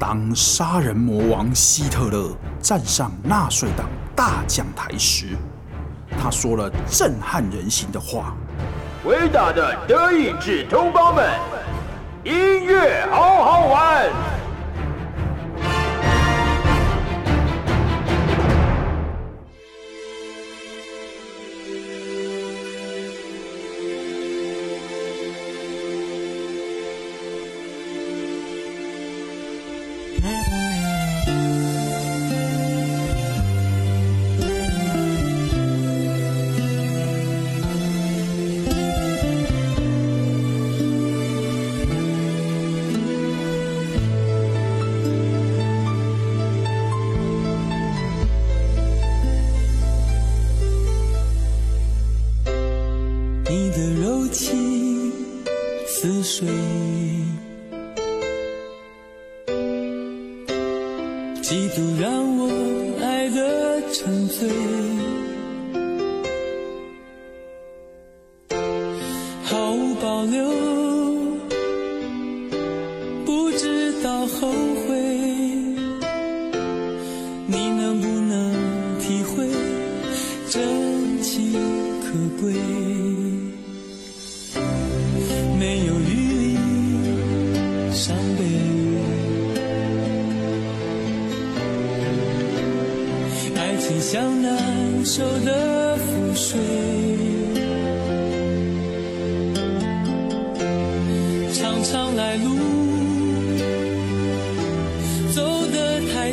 当杀人魔王希特勒站上纳粹党大讲台时他说了震撼人心的话。伟大的德意志同胞们音乐好好玩。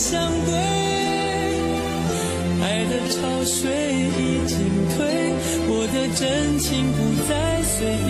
相对爱的潮水已经退我的真情不再随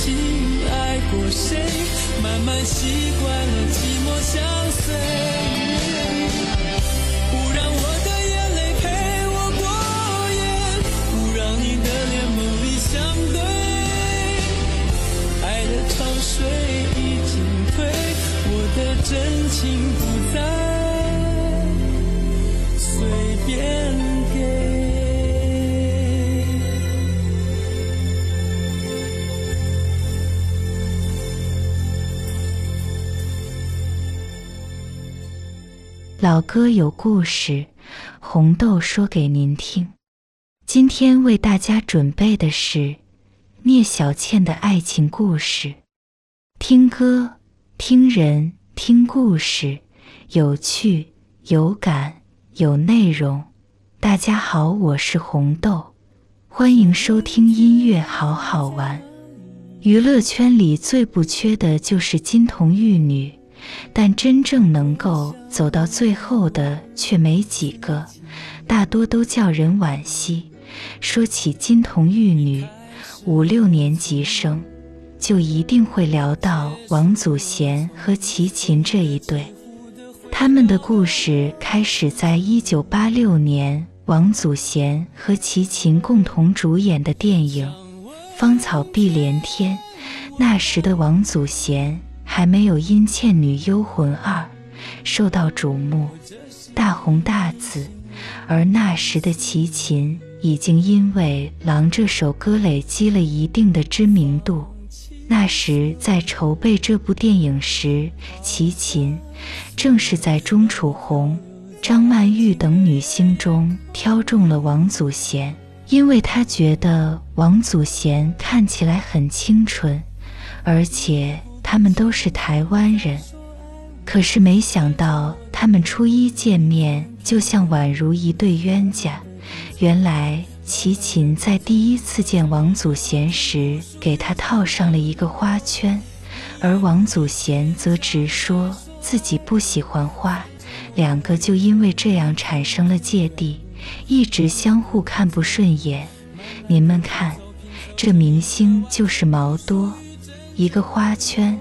经爱过谁，慢慢习惯了寂寞相随。老歌有故事红豆说给您听。今天为大家准备的是聂小倩的爱情故事。听歌听人听故事有趣有感有内容。大家好我是红豆。欢迎收听音乐好好玩。娱乐圈里最不缺的就是金童玉女。但真正能够走到最后的却没几个，大多都叫人惋惜。说起金童玉女，五六年级生就一定会聊到王祖贤和齐秦这一对。他们的故事开始在一九八六年，王祖贤和齐秦共同主演的电影《芳草碧连天》。那时的王祖贤还没有因《倩女幽魂二》受到瞩目，大红大紫，而那时的齐秦已经因为《狼》这首歌累积了一定的知名度。那时在筹备这部电影时，齐秦正是在钟楚红、张曼玉等女星中挑中了王祖贤，因为他觉得王祖贤看起来很清纯，而且他们都是台湾人。可是没想到他们初一见面，就像宛如一对冤家。原来。齐秦在第一次见王祖贤时，给他套上了一个花圈，而王祖贤则直说自己不喜欢花，两个就因为这样产生了芥蒂，一直相互看不顺眼。你们看，这明星就是毛多，一个花圈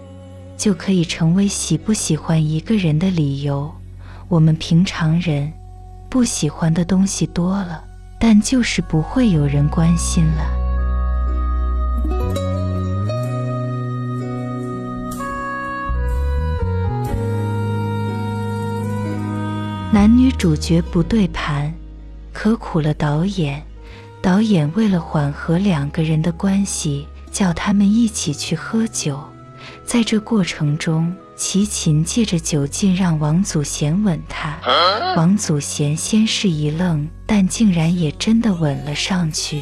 就可以成为喜不喜欢一个人的理由。我们平常人不喜欢的东西多了。但就是不会有人关心了。男女主角不对盘，可苦了导演。导演为了缓和两个人的关系，叫他们一起去喝酒。在这过程中，齐秦借着酒劲让王祖贤吻他。王祖贤先是一愣，但竟然也真的吻了上去。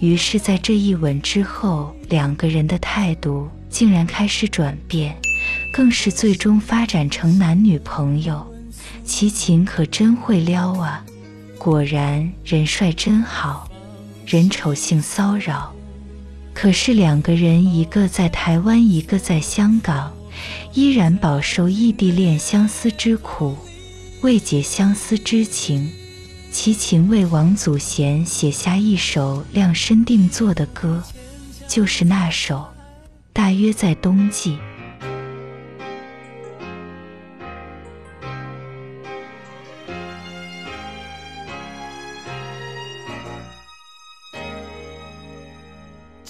于是，在这一吻之后，两个人的态度竟然开始转变，更是最终发展成男女朋友。齐秦可真会撩啊！果然人帅真好，人丑性骚扰。可是两个人，一个在台湾，一个在香港，依然饱受异地恋相思之苦。为解相思之情，齐秦为王祖贤写下一首量身定做的歌，就是那首《大约在冬季》。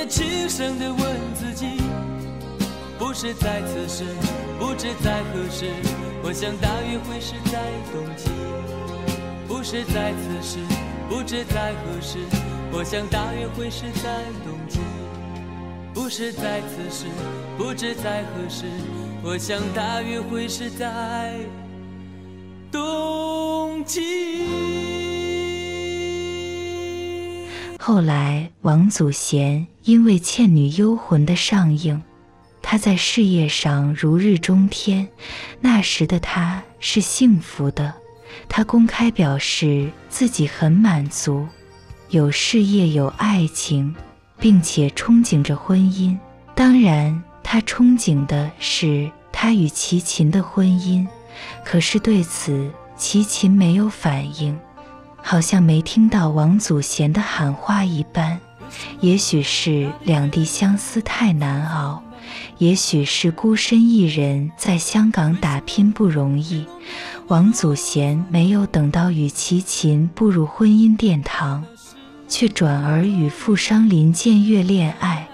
也轻声地问自己，不是在此时，不知在何时。我想大约会是在冬季，不是在此时，不知在何时。我想大约会是在冬季，不是在此时，不知在何时。我想大约会是在冬季。后来，王祖贤因为《倩女幽魂》的上映，他在事业上如日中天。那时的他是幸福的，他公开表示自己很满足，有事业，有爱情，并且憧憬着婚姻。当然，他憧憬的是他与齐秦的婚姻，可是对此齐秦没有反应。好像没听到王祖贤的喊话一般，也许是两地相思太难熬，也许是孤身一人在香港打拼不容易。王祖贤没有等到与齐秦步入婚姻殿堂，却转而与富商林建岳恋爱。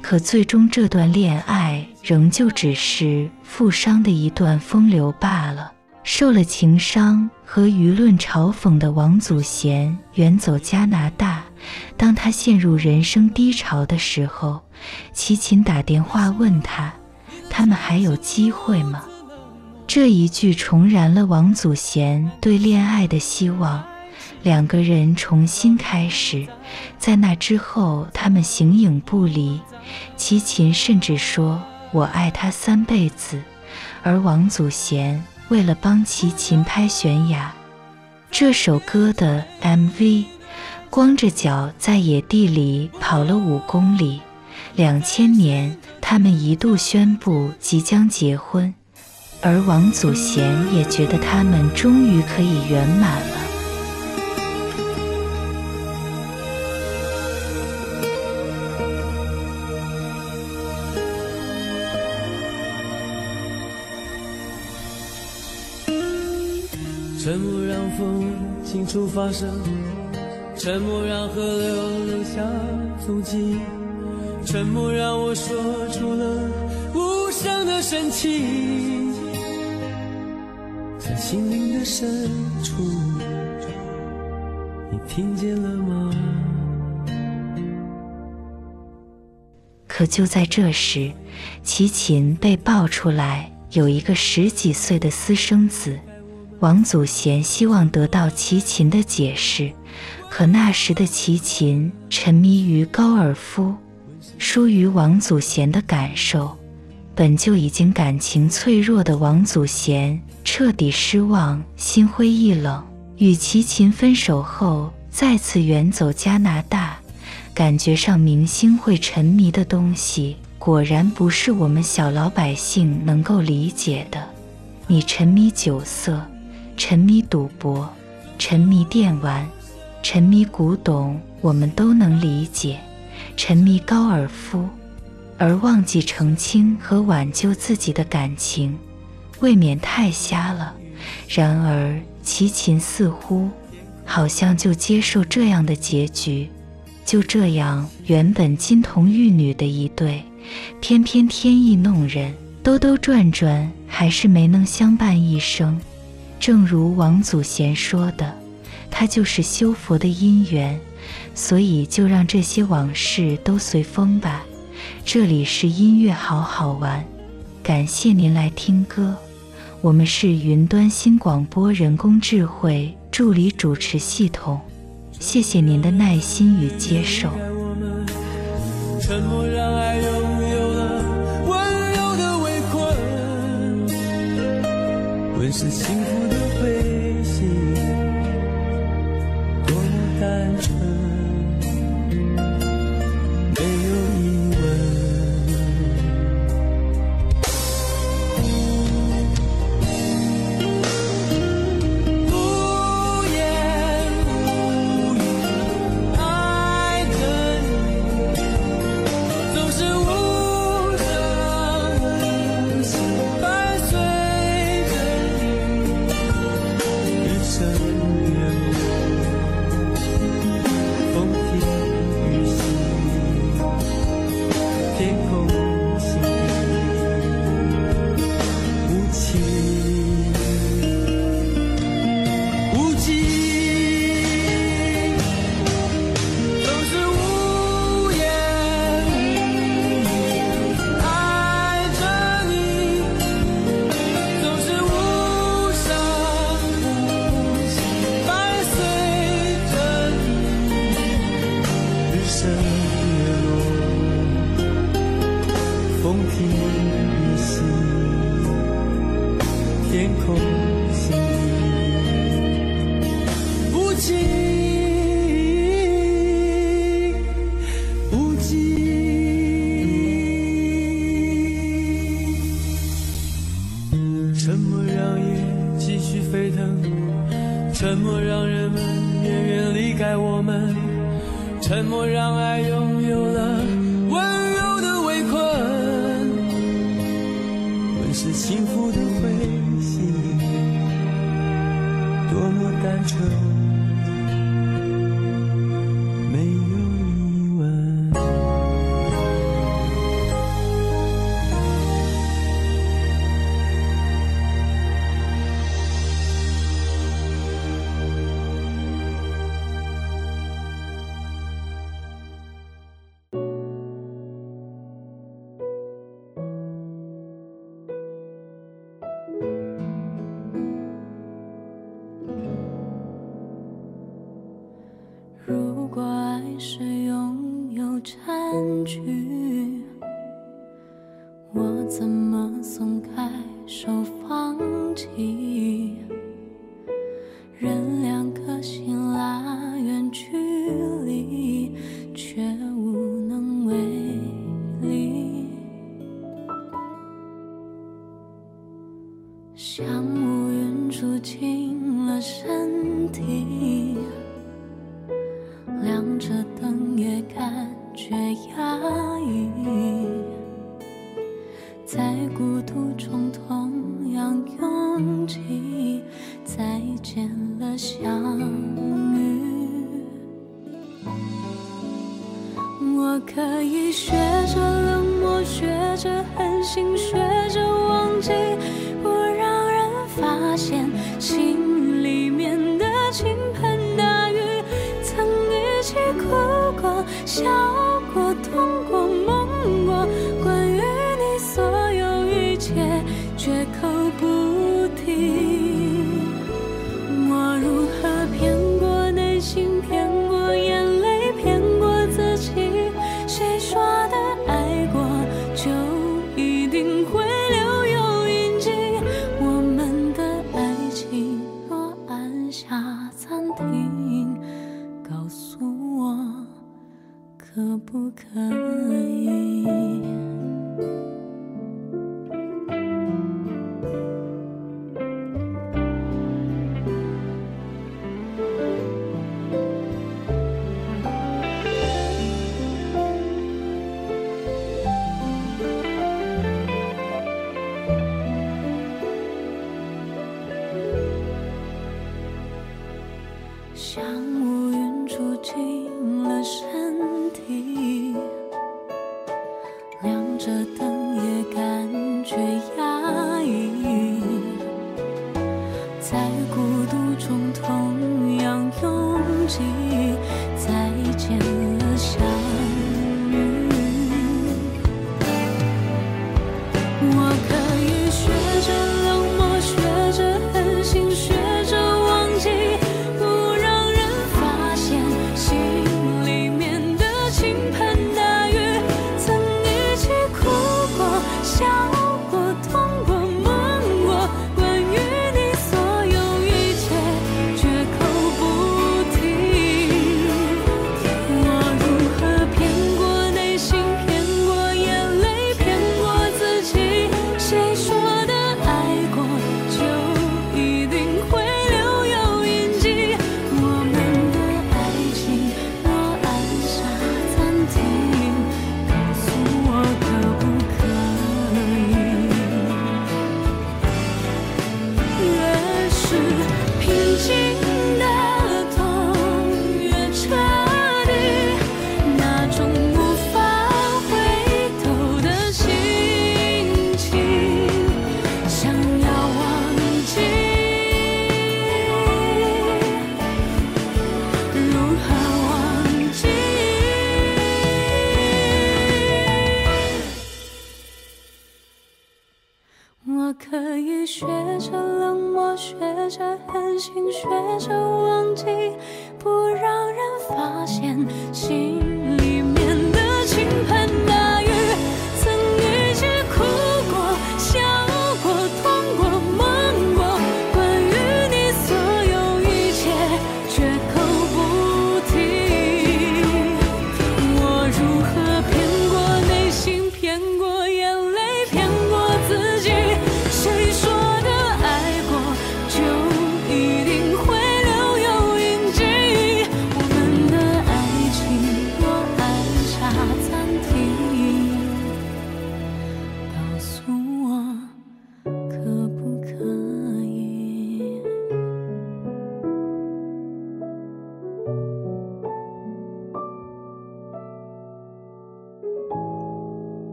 可最终这段恋爱仍旧只是富商的一段风流罢了。受了情伤和舆论嘲讽的王祖贤远走加拿大。当他陷入人生低潮的时候，齐秦打电话问他：“他们还有机会吗？”这一句重燃了王祖贤对恋爱的希望。两个人重新开始，在那之后，他们形影不离。齐秦甚至说：“我爱他三辈子。”而王祖贤。为了帮齐秦拍悬崖这首歌的 MV，光着脚在野地里跑了五公里。两千年，他们一度宣布即将结婚，而王祖贤也觉得他们终于可以圆满了。风清楚发声，沉默让河流留下足迹，沉默让我说出了无声的深情，在心灵的深处，你听见了吗？可就在这时，齐秦被爆出来有一个十几岁的私生子。王祖贤希望得到齐秦的解释，可那时的齐秦沉迷于高尔夫，疏于王祖贤的感受。本就已经感情脆弱的王祖贤彻底失望，心灰意冷。与齐秦分手后，再次远走加拿大，感觉上明星会沉迷的东西，果然不是我们小老百姓能够理解的。你沉迷酒色。沉迷赌博，沉迷电玩，沉迷古董，我们都能理解；沉迷高尔夫，而忘记澄清和挽救自己的感情，未免太瞎了。然而，齐秦似乎好像就接受这样的结局，就这样，原本金童玉女的一对，偏偏天意弄人，兜兜转转，还是没能相伴一生。正如王祖贤说的，它就是修佛的因缘，所以就让这些往事都随风吧。这里是音乐好好玩，感谢您来听歌。我们是云端新广播人工智慧助理主持系统，谢谢您的耐心与接受。沉默让爱拥有了温柔的围困，问是幸福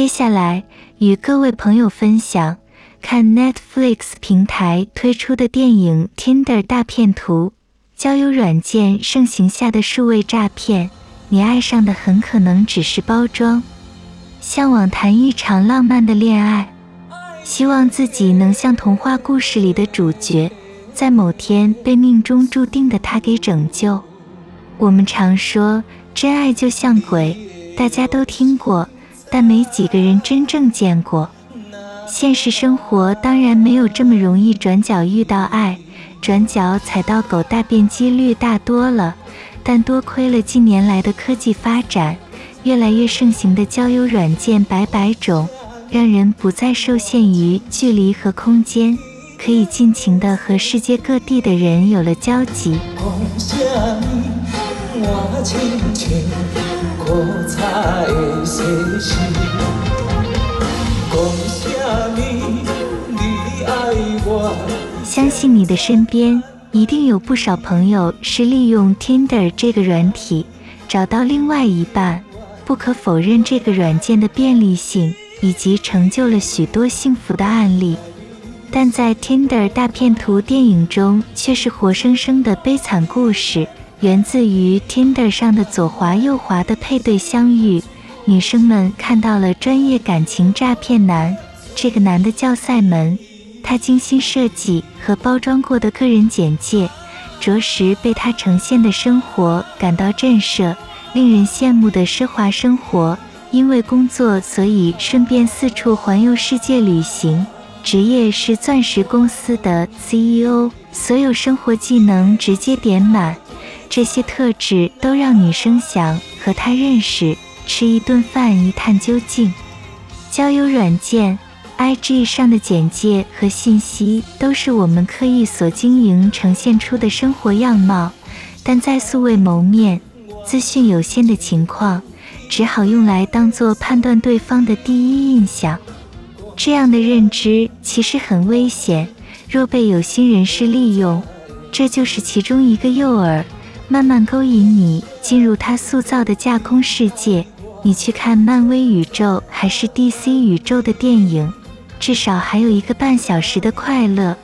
接下来与各位朋友分享，看 Netflix 平台推出的电影《Tinder 大片图》，交友软件盛行下的数位诈骗，你爱上的很可能只是包装。向往谈一场浪漫的恋爱，希望自己能像童话故事里的主角，在某天被命中注定的他给拯救。我们常说真爱就像鬼，大家都听过。但没几个人真正见过。现实生活当然没有这么容易转角遇到爱，转角踩到狗大便几率大多了。但多亏了近年来的科技发展，越来越盛行的交友软件百百种，让人不再受限于距离和空间，可以尽情地和世界各地的人有了交集。相信你的身边一定有不少朋友是利用 Tinder 这个软体找到另外一半。不可否认，这个软件的便利性以及成就了许多幸福的案例，但在 Tinder 大骗徒电影中却是活生生的悲惨故事。源自于 Tinder 上的左滑右滑的配对相遇，女生们看到了专业感情诈骗男。这个男的叫赛门，他精心设计和包装过的个人简介，着实被他呈现的生活感到震慑，令人羡慕的奢华生活。因为工作，所以顺便四处环游世界旅行。职业是钻石公司的 CEO，所有生活技能直接点满。这些特质都让女生想和他认识，吃一顿饭一探究竟。交友软件 IG 上的简介和信息都是我们刻意所经营呈现出的生活样貌，但在素未谋面、资讯有限的情况，只好用来当做判断对方的第一印象。这样的认知其实很危险，若被有心人士利用，这就是其中一个诱饵。慢慢勾引你进入他塑造的架空世界。你去看漫威宇宙还是 DC 宇宙的电影，至少还有一个半小时的快乐。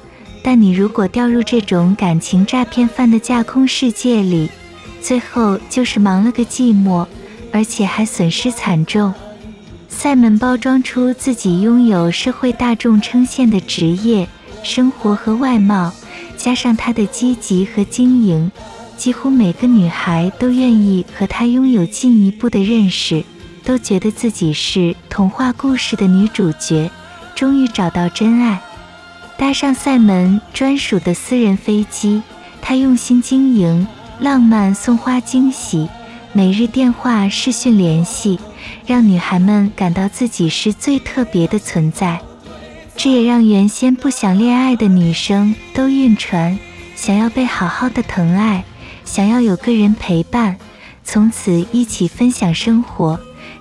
但你如果掉入这种感情诈骗犯的架空世界里，最后就是忙了个寂寞，而且还损失惨重。赛门包装出自己拥有社会大众称羡的职业、生活和外貌，加上他的积极和经营。几乎每个女孩都愿意和他拥有进一步的认识，都觉得自己是童话故事的女主角，终于找到真爱。搭上赛门专属的私人飞机，他用心经营，浪漫送花惊喜，每日电话视讯联系，让女孩们感到自己是最特别的存在。这也让原先不想恋爱的女生都晕船，想要被好好的疼爱。想要有个人陪伴，从此一起分享生活，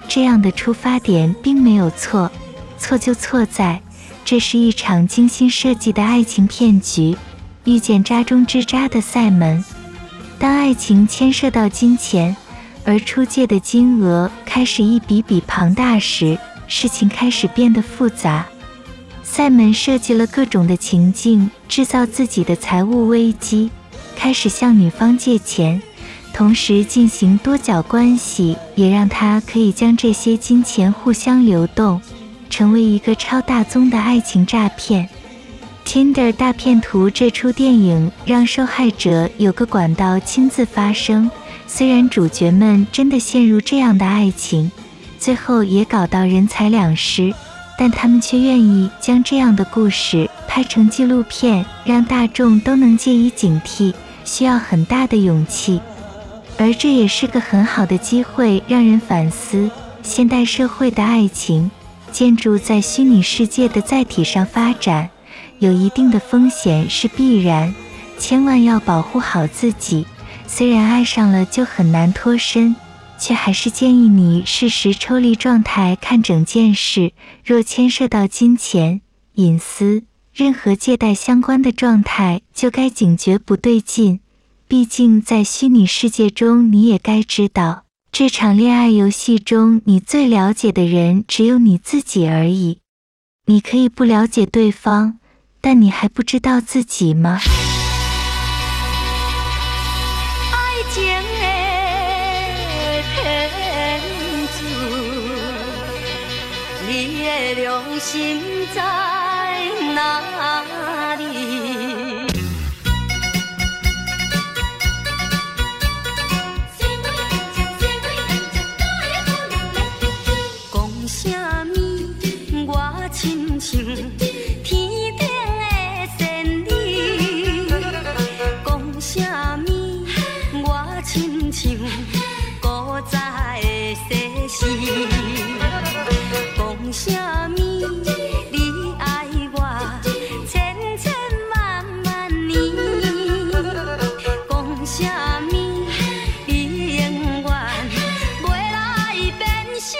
这样的出发点并没有错，错就错在这是一场精心设计的爱情骗局。遇见渣中之渣的赛门，当爱情牵涉到金钱，而出借的金额开始一笔笔庞大时，事情开始变得复杂。赛门设计了各种的情境，制造自己的财务危机。开始向女方借钱，同时进行多角关系，也让他可以将这些金钱互相流动。成为一个超大宗的爱情诈骗。Tinder 大骗徒这出电影让受害者有个管道亲自发声，虽然主角们真的陷入这样的爱情，最后也搞到人财两失，但他们却愿意将这样的故事拍成纪录片，让大众都能借以警惕，需要很大的勇气。而这也是个很好的机会，让人反思现代社会的爱情建筑在虚拟世界的载体上发展。有一定的风险是必然，千万要保护好自己。虽然爱上了就很难脱身，却还是建议你适时抽离状态看整件事。若牵涉到金钱、隐私、任何借贷相关的状态，就该警觉不对劲。毕竟在虚拟世界中，你也该知道，这场恋爱游戏中，你最了解的人只有你自己而已。你可以不了解对方。但你还不知道自己吗？爱情的骗子，你的良心讲什么你爱我千千万万年。讲永远袂来变心。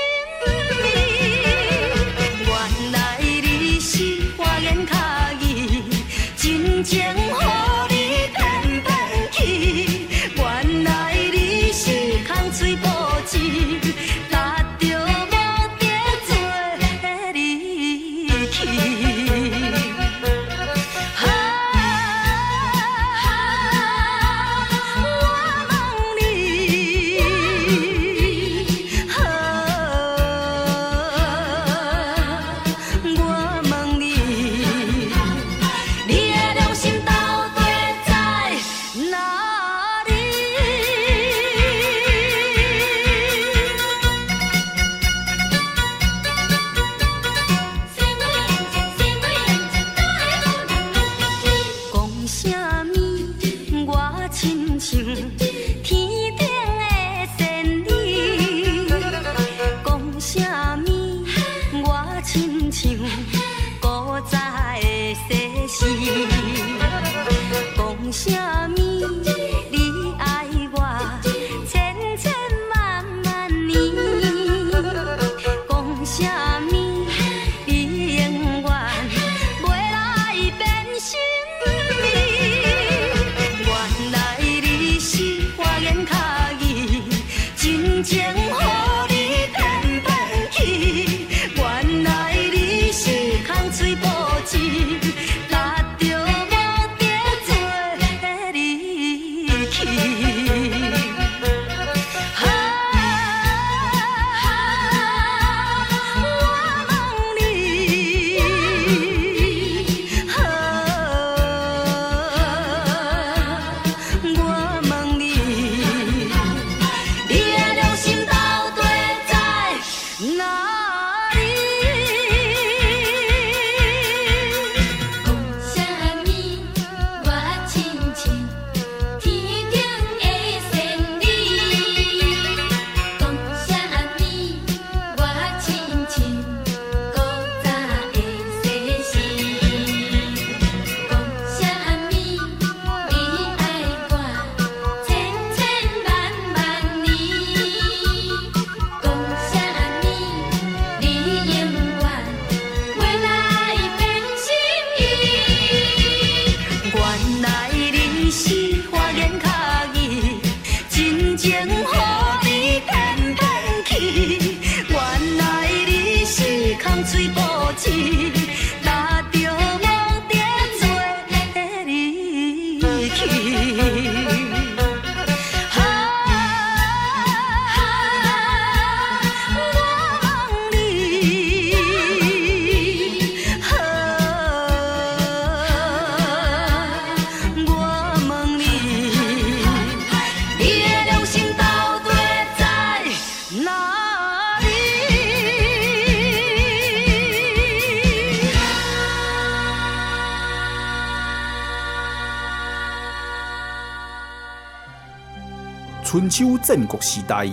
国时代，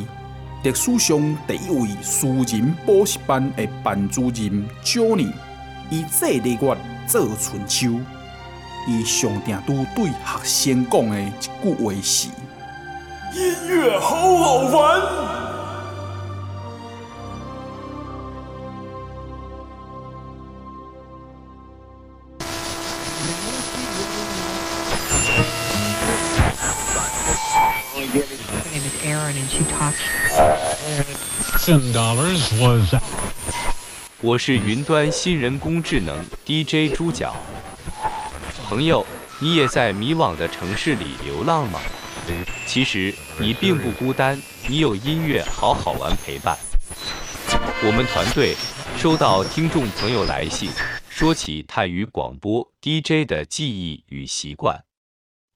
历史上第一位私人补习班的班主任 Johnny，以这个月做春秋，伊上定都对学生讲的一句话是：音乐好好玩。我是云端新人工智能 DJ 猪脚。朋友，你也在迷惘的城市里流浪吗？其实你并不孤单，你有音乐好好玩陪伴。我们团队收到听众朋友来信，说起他与广播 DJ 的记忆与习惯，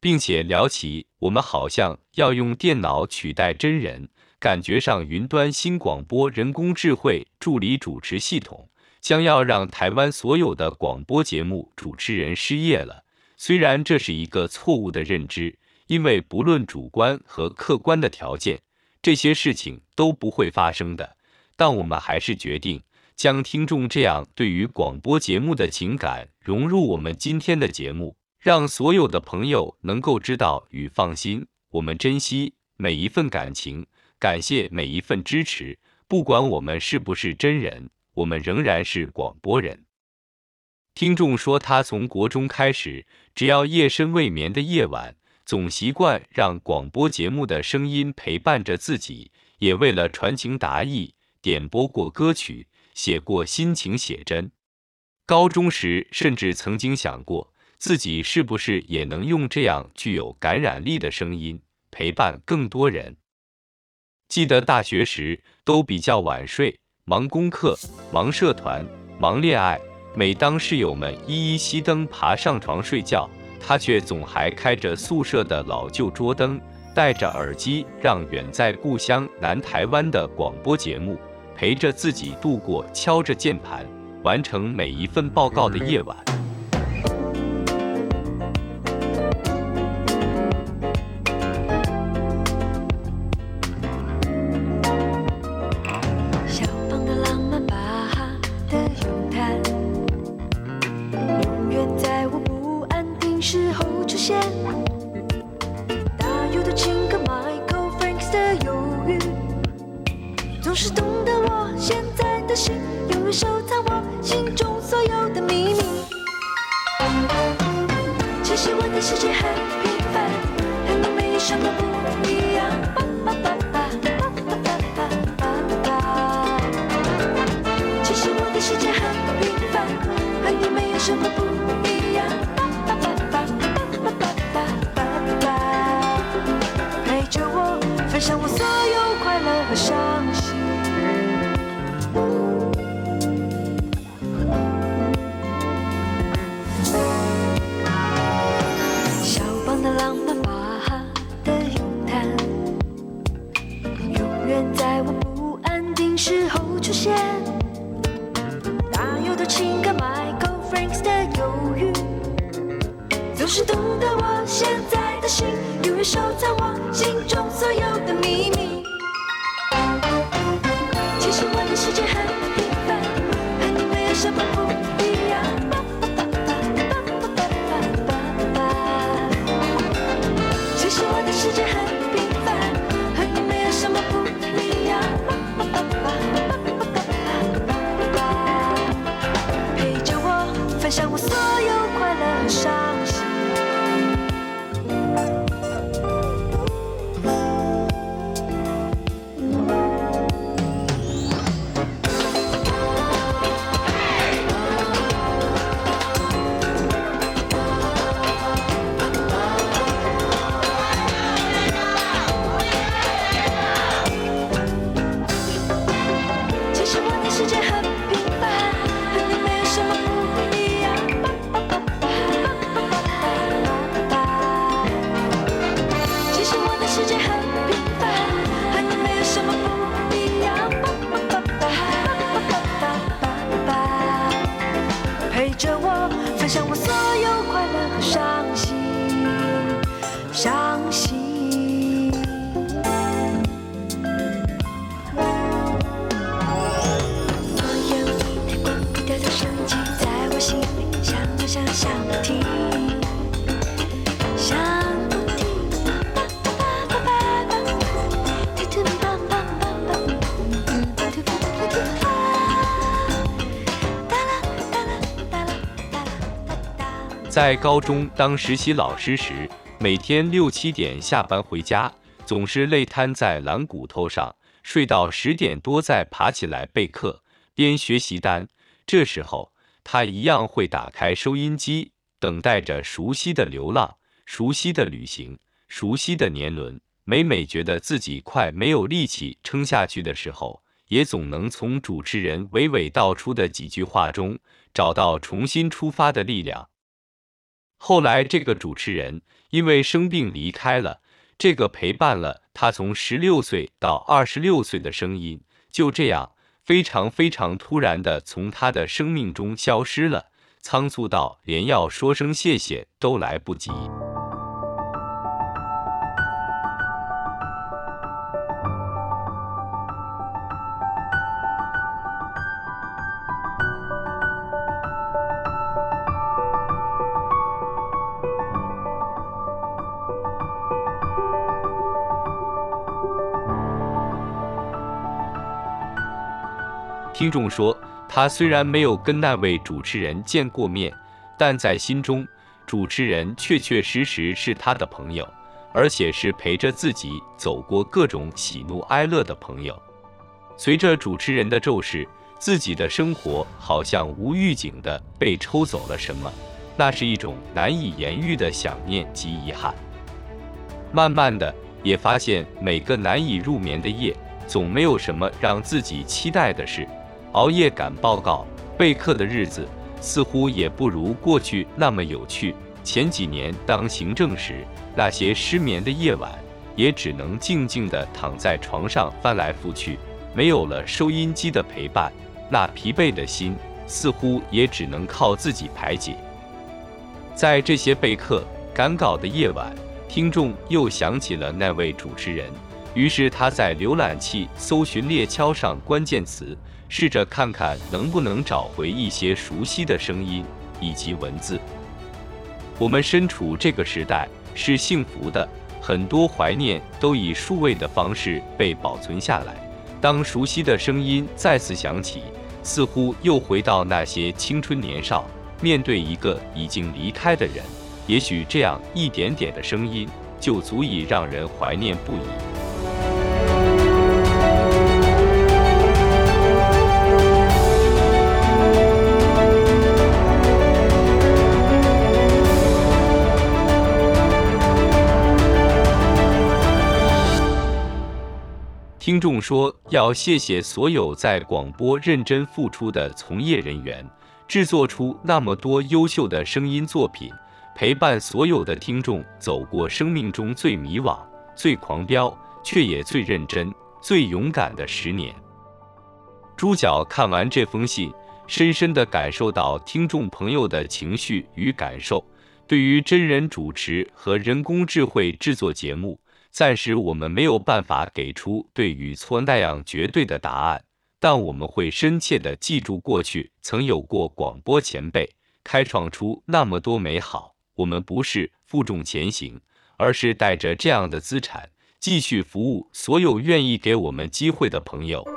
并且聊起我们好像要用电脑取代真人。感觉上，云端新广播人工智慧助理主持系统将要让台湾所有的广播节目主持人失业了。虽然这是一个错误的认知，因为不论主观和客观的条件，这些事情都不会发生的。但我们还是决定将听众这样对于广播节目的情感融入我们今天的节目，让所有的朋友能够知道与放心。我们珍惜每一份感情。感谢每一份支持，不管我们是不是真人，我们仍然是广播人。听众说，他从国中开始，只要夜深未眠的夜晚，总习惯让广播节目的声音陪伴着自己，也为了传情达意，点播过歌曲，写过心情写真。高中时，甚至曾经想过，自己是不是也能用这样具有感染力的声音，陪伴更多人。记得大学时都比较晚睡，忙功课、忙社团、忙恋爱。每当室友们一一熄灯爬上床睡觉，他却总还开着宿舍的老旧桌灯，戴着耳机，让远在故乡南台湾的广播节目陪着自己度过敲着键盘完成每一份报告的夜晚。有远守在我在高中当实习老师时，每天六七点下班回家，总是累瘫在懒骨头上，睡到十点多再爬起来备课，编学习单。这时候，他一样会打开收音机，等待着熟悉的流浪、熟悉的旅行、熟悉的年轮。每每觉得自己快没有力气撑下去的时候，也总能从主持人娓娓道出的几句话中，找到重新出发的力量。后来，这个主持人因为生病离开了，这个陪伴了他从十六岁到二十六岁的声音，就这样非常非常突然的从他的生命中消失了，仓促到连要说声谢谢都来不及。听众说，他虽然没有跟那位主持人见过面，但在心中，主持人确确实实是他的朋友，而且是陪着自己走过各种喜怒哀乐的朋友。随着主持人的骤逝，自己的生活好像无预警地被抽走了什么，那是一种难以言喻的想念及遗憾。慢慢的，也发现每个难以入眠的夜，总没有什么让自己期待的事。熬夜赶报告、备课的日子，似乎也不如过去那么有趣。前几年当行政时，那些失眠的夜晚，也只能静静地躺在床上翻来覆去。没有了收音机的陪伴，那疲惫的心似乎也只能靠自己排解。在这些备课赶稿的夜晚，听众又想起了那位主持人，于是他在浏览器搜寻列敲上关键词。试着看看能不能找回一些熟悉的声音以及文字。我们身处这个时代是幸福的，很多怀念都以数位的方式被保存下来。当熟悉的声音再次响起，似乎又回到那些青春年少，面对一个已经离开的人，也许这样一点点的声音就足以让人怀念不已。听众说：“要谢谢所有在广播认真付出的从业人员，制作出那么多优秀的声音作品，陪伴所有的听众走过生命中最迷惘、最狂飙，却也最认真、最勇敢的十年。”猪脚看完这封信，深深地感受到听众朋友的情绪与感受。对于真人主持和人工智慧制作节目，暂时我们没有办法给出对与错那样绝对的答案，但我们会深切地记住过去曾有过广播前辈开创出那么多美好。我们不是负重前行，而是带着这样的资产继续服务所有愿意给我们机会的朋友。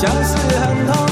相思很痛，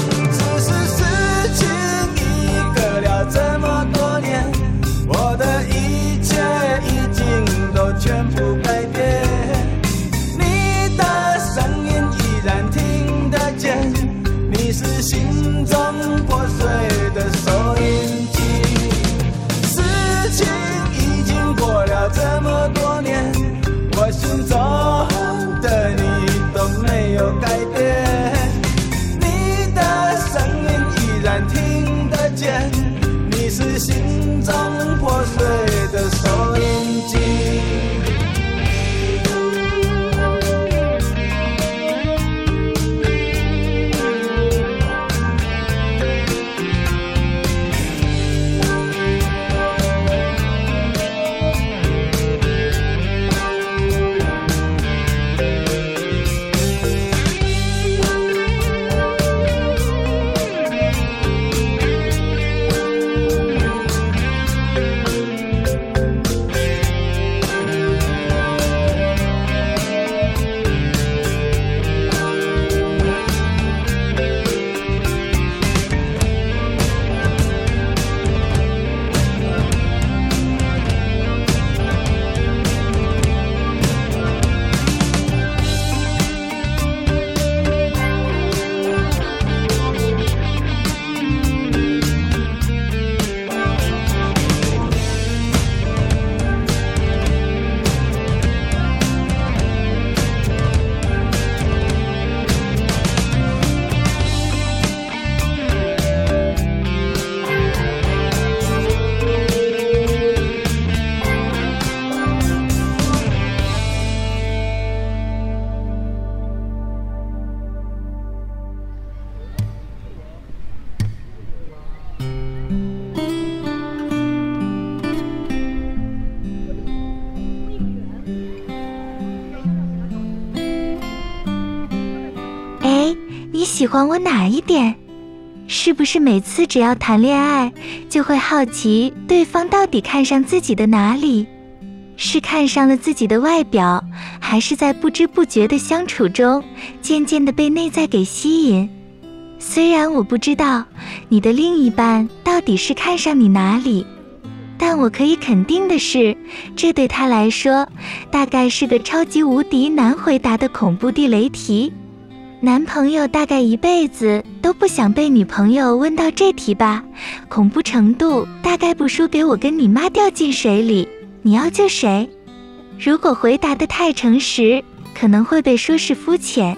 喜欢我哪一点？是不是每次只要谈恋爱，就会好奇对方到底看上自己的哪里？是看上了自己的外表，还是在不知不觉的相处中，渐渐的被内在给吸引？虽然我不知道你的另一半到底是看上你哪里，但我可以肯定的是，这对他来说，大概是个超级无敌难回答的恐怖地雷题。男朋友大概一辈子都不想被女朋友问到这题吧，恐怖程度大概不输给我跟你妈掉进水里，你要救谁？如果回答得太诚实，可能会被说是肤浅；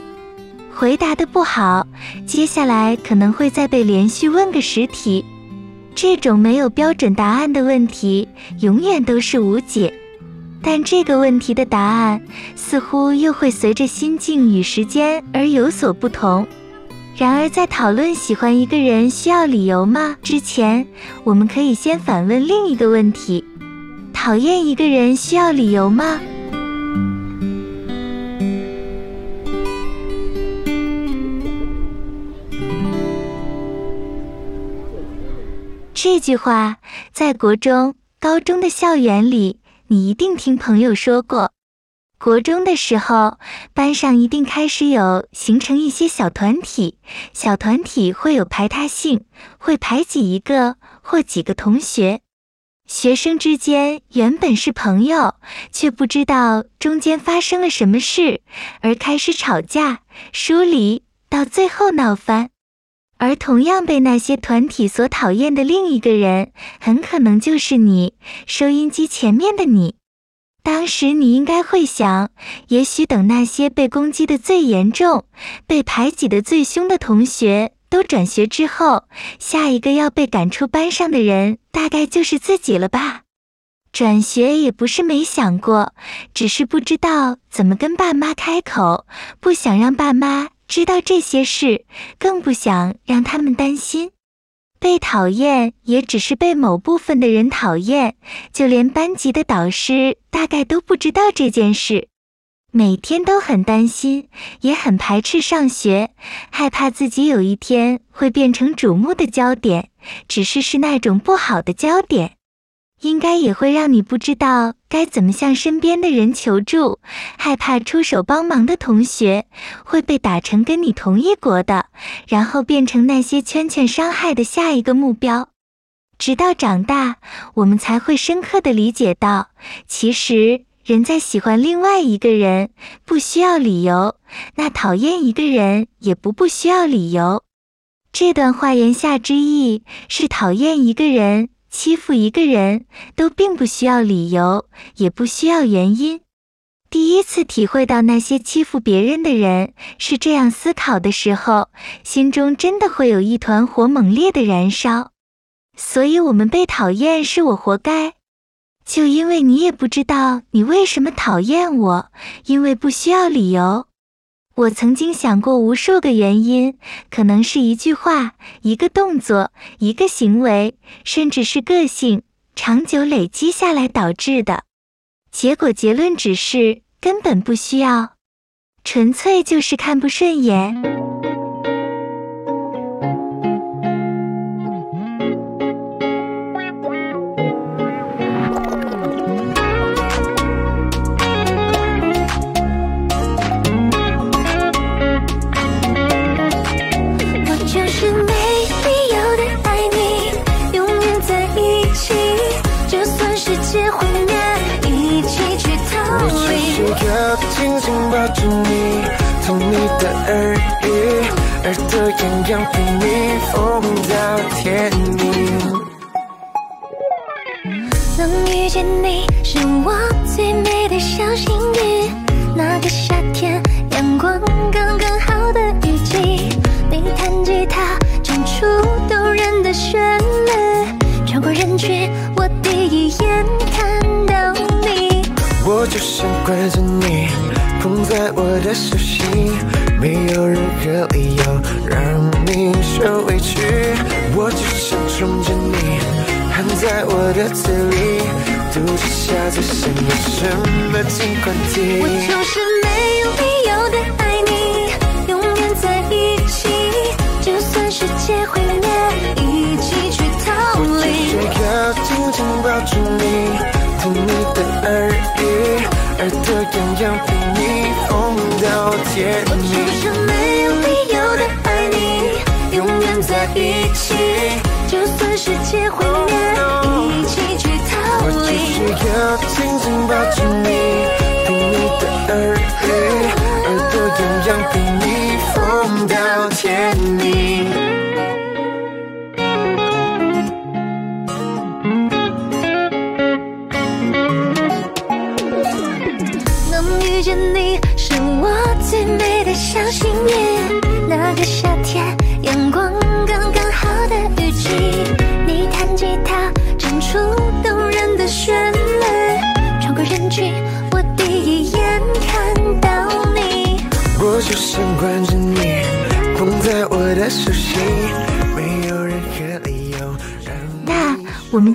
回答得不好，接下来可能会再被连续问个十题。这种没有标准答案的问题，永远都是无解。但这个问题的答案似乎又会随着心境与时间而有所不同。然而，在讨论喜欢一个人需要理由吗之前，我们可以先反问另一个问题：讨厌一个人需要理由吗？这句话在国中、高中的校园里。你一定听朋友说过，国中的时候，班上一定开始有形成一些小团体，小团体会有排他性，会排挤一个或几个同学。学生之间原本是朋友，却不知道中间发生了什么事，而开始吵架、疏离，到最后闹翻。而同样被那些团体所讨厌的另一个人，很可能就是你，收音机前面的你。当时你应该会想，也许等那些被攻击的最严重、被排挤的最凶的同学都转学之后，下一个要被赶出班上的人，大概就是自己了吧？转学也不是没想过，只是不知道怎么跟爸妈开口，不想让爸妈知道这些事，更不想让他们担心。被讨厌也只是被某部分的人讨厌，就连班级的导师大概都不知道这件事。每天都很担心，也很排斥上学，害怕自己有一天会变成瞩目的焦点，只是是那种不好的焦点。应该也会让你不知道该怎么向身边的人求助，害怕出手帮忙的同学会被打成跟你同一国的，然后变成那些圈圈伤害的下一个目标。直到长大，我们才会深刻的理解到，其实人在喜欢另外一个人不需要理由，那讨厌一个人也不不需要理由。这段话言下之意是讨厌一个人。欺负一个人都并不需要理由，也不需要原因。第一次体会到那些欺负别人的人是这样思考的时候，心中真的会有一团火猛烈的燃烧。所以，我们被讨厌是我活该，就因为你也不知道你为什么讨厌我，因为不需要理由。我曾经想过无数个原因，可能是一句话、一个动作、一个行为，甚至是个性，长久累积下来导致的。结果结论只是根本不需要，纯粹就是看不顺眼。着你，同你的耳语，耳朵痒痒，陪你疯到天明。能遇见你是我最美的小幸运。那个夏天，阳光刚刚好的雨季，你弹吉他，唱出动人的旋律，穿过人群，我第一眼看到你，我就想关着你。捧在我的手心，没有任何理由让你受委屈。我只想宠着你，含在我的嘴里，肚子下最想要什么尽管提。我就是没有理由的爱你，永远在一起，就算世界会。永远比你疯到甜蜜。我就是没有理由的爱你，永远在一起，就算世界毁灭一起去逃离。我只是要紧紧抱住你，听你的耳语。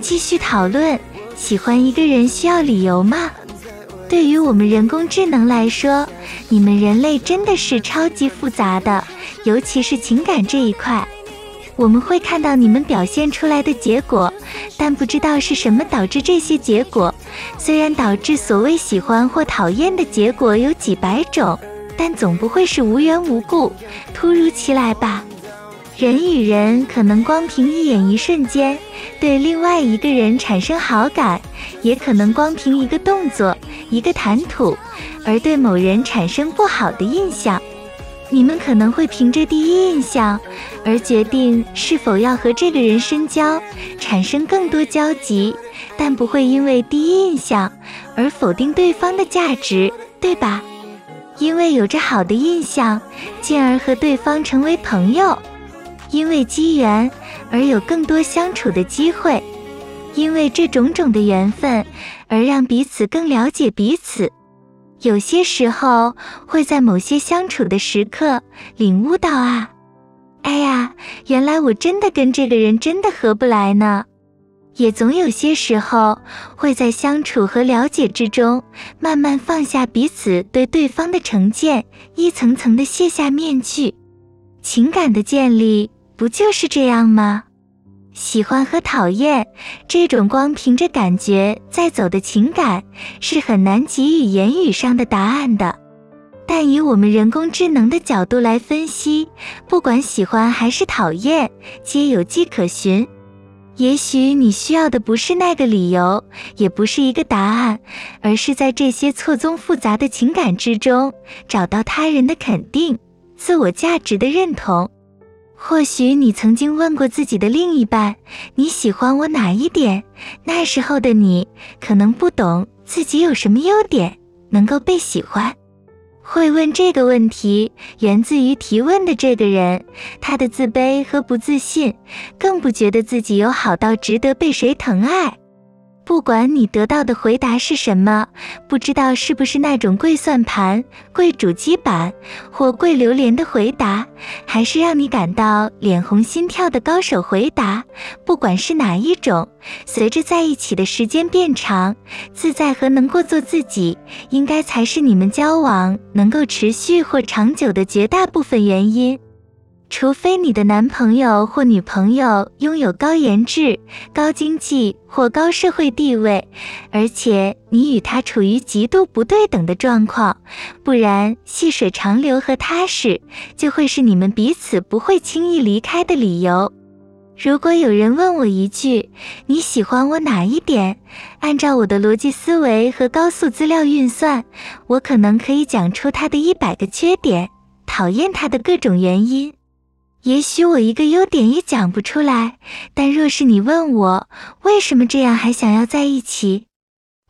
继续讨论，喜欢一个人需要理由吗？对于我们人工智能来说，你们人类真的是超级复杂的，尤其是情感这一块。我们会看到你们表现出来的结果，但不知道是什么导致这些结果。虽然导致所谓喜欢或讨厌的结果有几百种，但总不会是无缘无故、突如其来吧？人与人可能光凭一眼一瞬间对另外一个人产生好感，也可能光凭一个动作、一个谈吐而对某人产生不好的印象。你们可能会凭着第一印象而决定是否要和这个人深交，产生更多交集，但不会因为第一印象而否定对方的价值，对吧？因为有着好的印象，进而和对方成为朋友。因为机缘而有更多相处的机会，因为这种种的缘分而让彼此更了解彼此。有些时候会在某些相处的时刻领悟到啊，哎呀，原来我真的跟这个人真的合不来呢。也总有些时候会在相处和了解之中慢慢放下彼此对对方的成见，一层层的卸下面具，情感的建立。不就是这样吗？喜欢和讨厌这种光凭着感觉在走的情感，是很难给予言语上的答案的。但以我们人工智能的角度来分析，不管喜欢还是讨厌，皆有迹可循。也许你需要的不是那个理由，也不是一个答案，而是在这些错综复杂的情感之中，找到他人的肯定，自我价值的认同。或许你曾经问过自己的另一半，你喜欢我哪一点？那时候的你可能不懂自己有什么优点能够被喜欢。会问这个问题，源自于提问的这个人，他的自卑和不自信，更不觉得自己有好到值得被谁疼爱。不管你得到的回答是什么，不知道是不是那种跪算盘、跪主机板或跪榴莲的回答，还是让你感到脸红心跳的高手回答，不管是哪一种，随着在一起的时间变长，自在和能够做自己，应该才是你们交往能够持续或长久的绝大部分原因。除非你的男朋友或女朋友拥有高颜值、高经济或高社会地位，而且你与他处于极度不对等的状况，不然细水长流和踏实就会是你们彼此不会轻易离开的理由。如果有人问我一句，你喜欢我哪一点？按照我的逻辑思维和高速资料运算，我可能可以讲出他的一百个缺点，讨厌他的各种原因。也许我一个优点也讲不出来，但若是你问我为什么这样还想要在一起，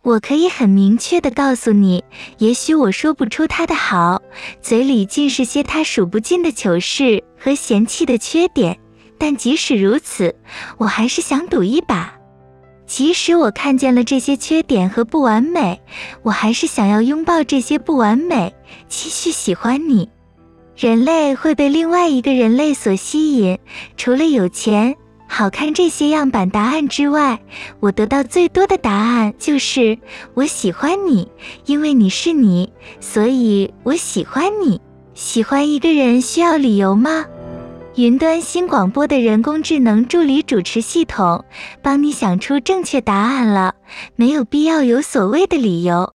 我可以很明确的告诉你，也许我说不出他的好，嘴里尽是些他数不尽的糗事和嫌弃的缺点，但即使如此，我还是想赌一把。即使我看见了这些缺点和不完美，我还是想要拥抱这些不完美，继续喜欢你。人类会被另外一个人类所吸引，除了有钱、好看这些样板答案之外，我得到最多的答案就是我喜欢你，因为你是你，所以我喜欢你。喜欢一个人需要理由吗？云端新广播的人工智能助理主持系统帮你想出正确答案了，没有必要有所谓的理由。